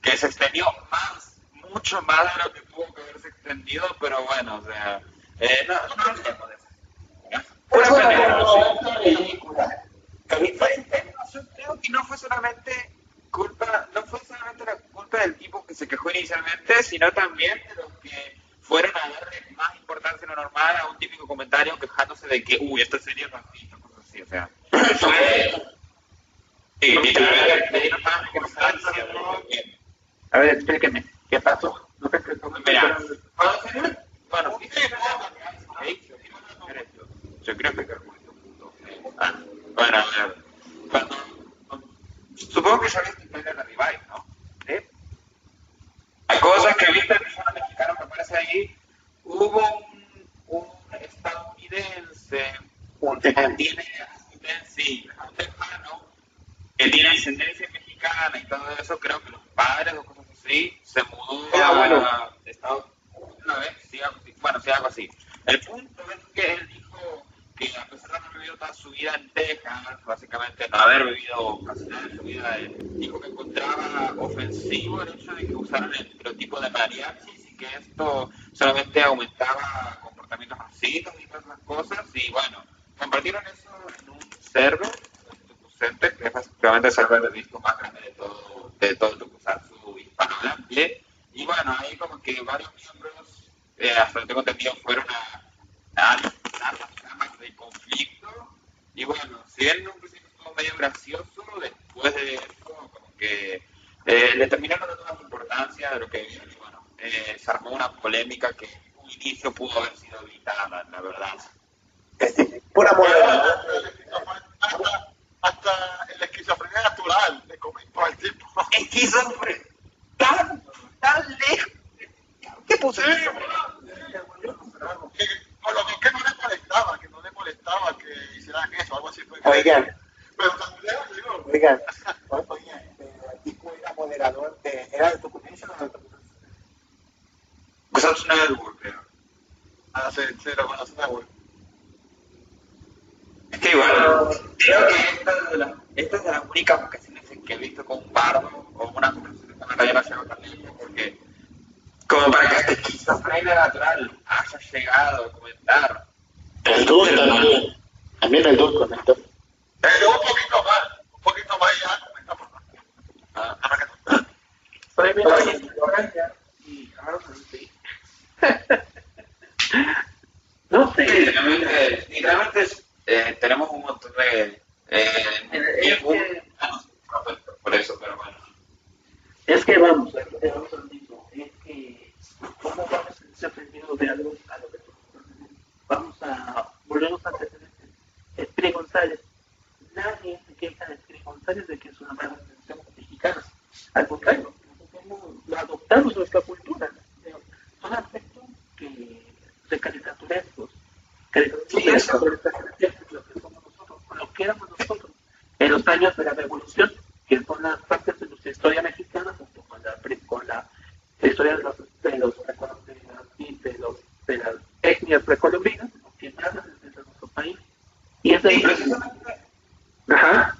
que se extendió más, mucho más de lo que tuvo que haberse extendido, pero bueno, o sea, eh, no, no hablemos de eso. Una película, intenso, yo creo que no fue solamente culpa, no fue solamente la culpa del tipo que se quejó inicialmente, sino también de los que fueron a darle más importancia de lo normal a un típico comentario quejándose de que, uy, esta serie es racista, cosas así, o sea, fue... Sí, literalmente, me dieron más que...
A ver, explíqueme, ¿qué pasó? No
Mira, bueno, yo creo que Ah, bueno, a ver, cuando, supongo que ya viste el trailer de Revive, ¿no? ¿Sí? Cosas que viste el persona mexicano que aparece ahí. Hubo un, un estadounidense que tiene, sí, un tejano, que tiene ascendencia mexicana y todo eso, creo que los padres o cosas así, se mudó
Ah, bueno.
a Estados Unidos una vez, sí, bueno, sí, algo así. El punto es que él dijo vivido toda su vida en Texas, básicamente no haber vivido casi nada en su vida, dijo que encontraba ofensivo el hecho de que usaran el estereotipo de mariachis y que esto solamente aumentaba comportamientos racistas y todas esas cosas. Y bueno, compartieron eso en un server, Tucusente, que es básicamente el server de disco más grande de todo, de todo Tokusatsu hispanohablante. Y bueno, ahí como que varios miembros, eh, hasta donde tengo entendido, fueron a a del conflicto. Y bueno, si bien en un principio estuvo medio gracioso, después de eso, como que eh, le terminaron dando más importancia de lo que vieron. Y bueno, eh, se armó una polémica que en un inicio pudo haber sido evitada, la verdad.
Pura moda.
Hasta, hasta la esquizofrenia natural le comentó al tipo.
Esquizofrenia. Tan, tan lejos. ¿Qué puse?
Que, por lo que no le molestaba, que no le molestaba que hicieran eso, algo así fue.
Oigan,
Pero también, digo,
oigan, o- oigan, el tipo era moderador de, ¿era de Tokusatsu o no de Tokusatsu?
Kusatsu Network, creo.
ah, se, se lo conoce a Google.
Es que igual, creo que esta es de las, esta es de las únicas ocasiones en que he visto con un bardo o una conversación con llegado tan lejos, porque como para que esta esquizofrenia natural haya llegado a comentar.
El Dulco también. También el Dulco comentó.
Eh, un poquito más, un poquito más ya comentamos.
Ah,
Premio Oraya y Arnold, sí. No sé,
literalmente, literalmente eh, tenemos un montón de... Eh,
Es
ningún-
que-
ah, no, perfecto, por eso, pero bueno.
es que vamos, es que vamos al mismo, es que cómo vamos a ser aprendido de algo a lo que vamos a volvemos a antecedentes. Espire González, nadie se queja de Espire González de que es una mala intención mexicana. Al contrario, lo adoptamos nuestra cultura. Son aspectos que de caricaturescos, caricaturescos nuestra generación, lo que somos nosotros, o lo que éramos nosotros en los años de la revolución, que son las partes de nuestra historia mexicana, junto con la, con la historia de los, de los, de de los- de las etnias precolombinas, que nada desde nuestro país. Y es ahí.
precisamente
Ajá.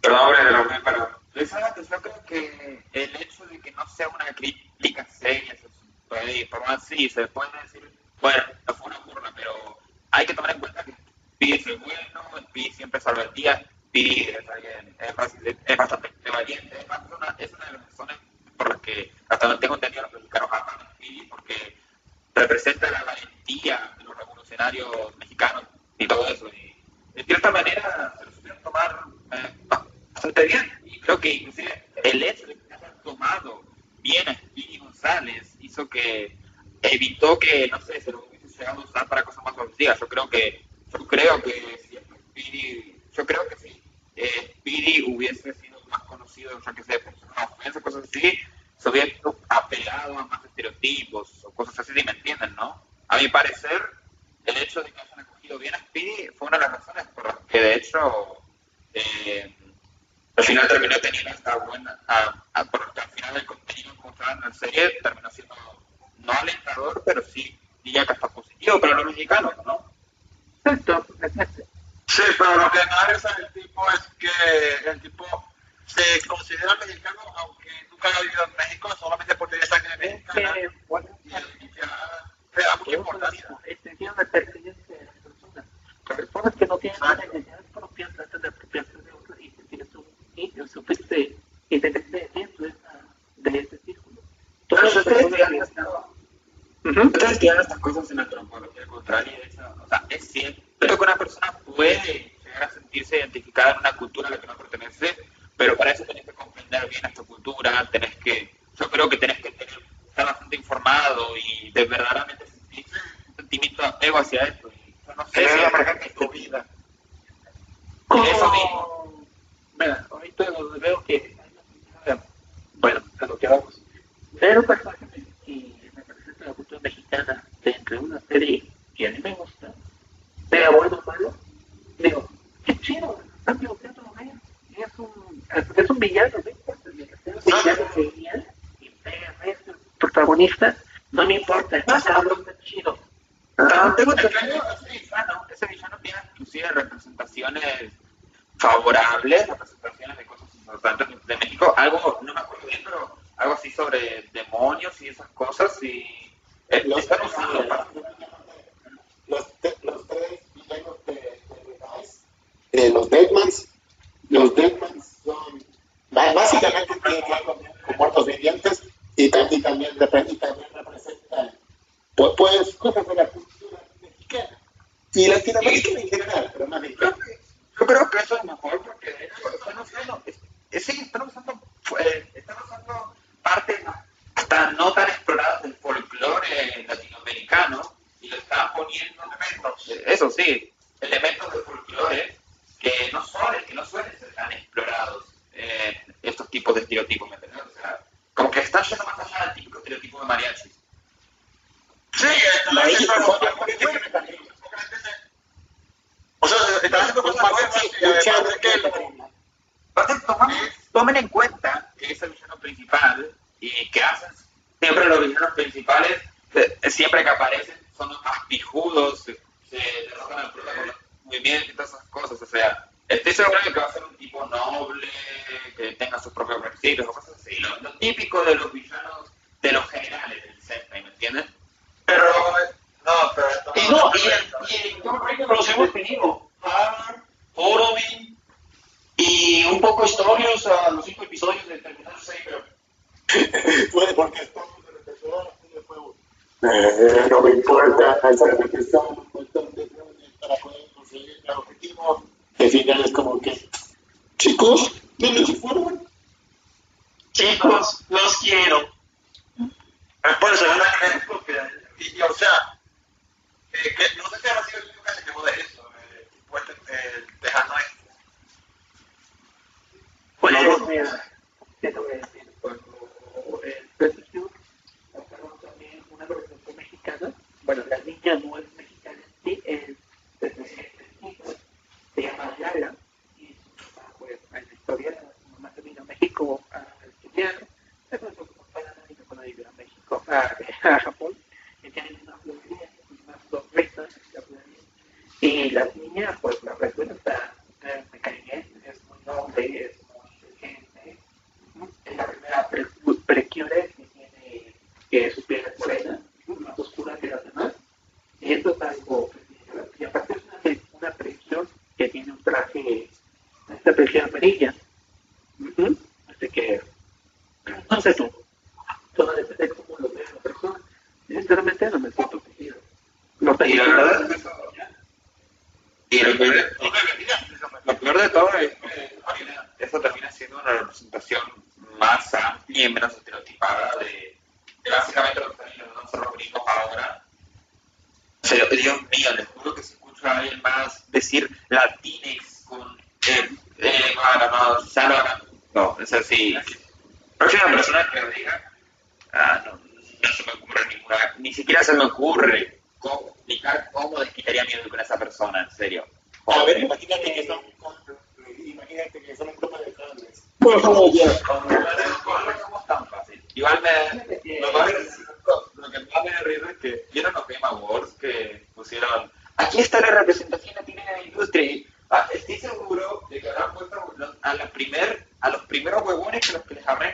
Perdón, hombre, de la mujer, pero precisamente yo creo que el hecho de que no sea una crítica seria, se puede, por más sí, se puede decir, bueno, no fue una burla, pero hay que tomar en cuenta que Speedy es el bueno, Speedy siempre salva el día, Speedy es, alguien, es, bastante- es bastante valiente, es, más, es una, es una de las razones por las que hasta donde tengo entendido los mexicanos aman a Speedy, porque representa la valentía de los revolucionarios mexicanos y todo eso. Y de cierta manera se lo supieron tomar eh, bastante bien. Y creo que inclusive el hecho de que hayan tomado bien a Speedy González hizo que evitó que, no sé, se lo hubiese llegado a usar para cosas más ofensivas. Yo creo que, yo creo que si Speedy, yo creo que si eh, hubiese sido más conocido, yo que sé, por una cosas así, se hubiera apelado a más estereotipos o cosas así, si me entienden, ¿no? A mi parecer, el hecho de que hayan acogido bien a Speedy fue una de las razones por las que, de hecho, eh, al final terminó teniendo esta buena, a, a- porque al final el contenido que mostraban en la serie terminó siendo no alentador, pero sí diría que hasta positivo para los mexicanos, ¿no?
Exacto, exacto.
Sí, pero lo que analiza el tipo es que el tipo se considera mexicano, aunque nunca haya vivido en México, solamente porque tiene sangre
Es
mexicana.
bueno,
Y da mucha importancia.
extensión de pertenencia de las personas. Las personas que no tienen una identidad propia tratan de apropiarse de otras y sentir su, y sentirse y sentirse dentro de, ese círculo. Todas las personas que-
tiran estas cosas en la antropología, al contrario, de hecho, o sea, es cierto que una persona puede llegar a sentirse identificada en una cultura a la que no pertenece, pero para eso tenés que comprender bien esta cultura, tenés que, yo creo que tenés que tener, estar bastante informado y de verdaderamente sentir un sentimiento de apego hacia esto. Y yo no sé si
la en tu vida.
Eso mismo.
Mira, ahorita veo que bueno, a lo que vamos. Ver un personaje que representa la cultura mexicana dentro de una serie que a mí me gusta, sea bueno o malo, digo, qué chido, está piloteando lo. Es un, es un villano, no importa, sea un villano genial y pega es el protagonista, no me importa, está cabrón, está chido.
Ah, tengo entendido, ese villano, ese villano tiene inclusive representaciones favorables, representaciones de cosas importantes de México, algo, no me acuerdo bien, pero algo así sobre demonios y esas cosas, y eh,
Los
están
tres,
usando
los, te- los tres villanos de, de Vice, eh, los Deadmans, los Deadmans son básicamente con, muertos vivientes y, tam- y también, también representan pues, pues cosas de la cultura mexicana y latinoamericana en general, pero más mexicana.
Yo creo que eso es mejor porque de están usando, sí, están usando, eh, están usando partes hasta no tan exploradas del folclore latinoamericano y lo están poniendo elementos, eso sí, elementos del folclore que no suelen, que no suelen ser tan explorados eh, estos tipos de estereotipos, ¿me entiendes? O sea, como que están yendo más allá del típico estereotipo de mariachi.
Sí, muy buenas. O sea, están haciendo cosas nuevas que
tomen en cuenta que es el villano principal y que hacen siempre los villanos principales, eh, siempre que aparecen, son los más pijudos, o cosas así. Lo, lo típico de los villanos, de los generales del Sentai, ¿me entiendes?
Pero, no, pero
Y no, y, y Rangers los hemos tenido. Har, Horobin y un poco historios a los cinco episodios de Terminator Saber.
Puede porque tercer de fuego. Eh, no me importa, son
aquí está la representación latina de la industria y ah, estoy seguro de que habrán puesto a la primer a los primeros huevones que los que les habrán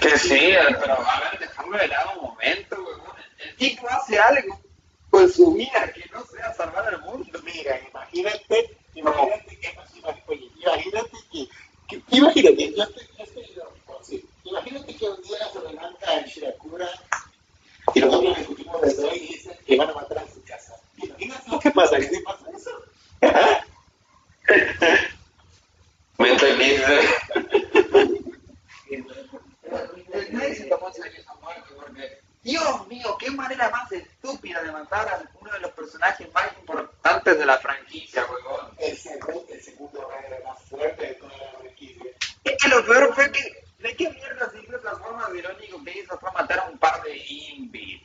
que sí,
pero
a ver, dejarlo de lado un momento, huevón. El tipo hace algo con su vida que no sea salvar al mundo.
Mira, imagínate, imagínate que, imagínate que, que- imagínate, yo estoy, yo estoy sí. Imagínate que un día se levanta en Shirakura y nosotros discutimos desde hoy y dicen que van a matar a su casa. Imagínate lo que pasaría si pasa eso.
Me entendiste. Nadie se tomó en serio esa muerte porque, Dios mío, qué manera más estúpida de matar a uno de los personajes más importantes de la franquicia, huevón.
El segundo, el segundo rey más fuerte de toda la franquicia.
Es que lo peor fue que, ¿de qué mierda hizo esa forma de lo único que hizo fue matar a un par de indies?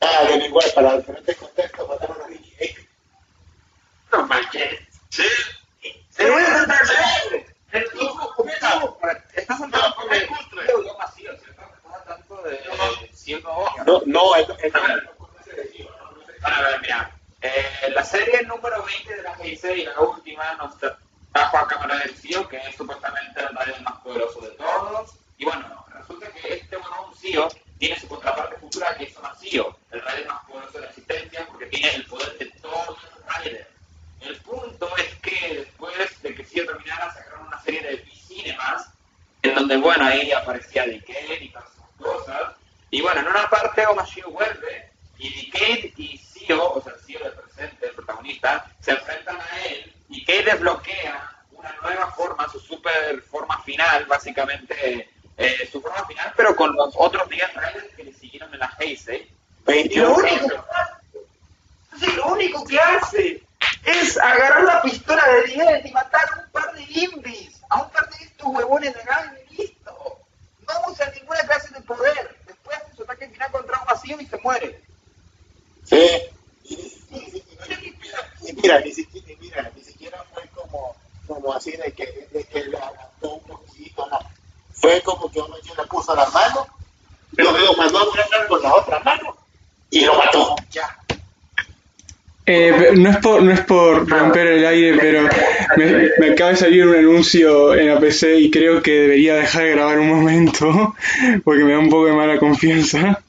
Ah, de igual, para diferentes contextos, mataron a Ricky.
No manches.
Sí,
Se voy a contar El de de vacío.
No, no, es,
A ver, mira, eh, la serie número 20 de la G6 y la última nos trajo a cámara del CEO, que es supuestamente el radio más poderoso de todos. Y bueno, resulta que este huevón CEO tiene su contraparte futura, que es una CEO, el radio más poderoso de la existencia, porque tiene el poder de todos los raiders. El punto es que después de que CEO terminara, sacaron una serie de cinemas en donde, bueno, ahí aparecía Decade y todas esas cosas. Y bueno, en una parte Omashio vuelve y Decade y Sio, o sea, Sio del presente, el protagonista, se enfrentan a él y Cade desbloquea una nueva forma, su super forma final, básicamente eh, su forma final, pero con los otros 10 Raiders que le siguieron en la Heisei. Lo
21
único, sí, lo único que hace es agarrar la pistola de 10 y matar a un par de indies, a un par de estos huevones de gas y listo. No usa ninguna clase de poder. Después hace su ataque final contra un vacío y se muere.
Sí. Y, mira, ni siquiera, mira, ni siquiera fue como, como así de que, de que le aguantó un poquito, no. Fue como que uno le puso la mano, lo, mandó a con la otra mano y lo mató. Ya.
Eh, no, es por, no es por romper el aire, pero me, me acaba de salir un anuncio en la PC y creo que debería dejar de grabar un momento porque me da un poco de mala confianza.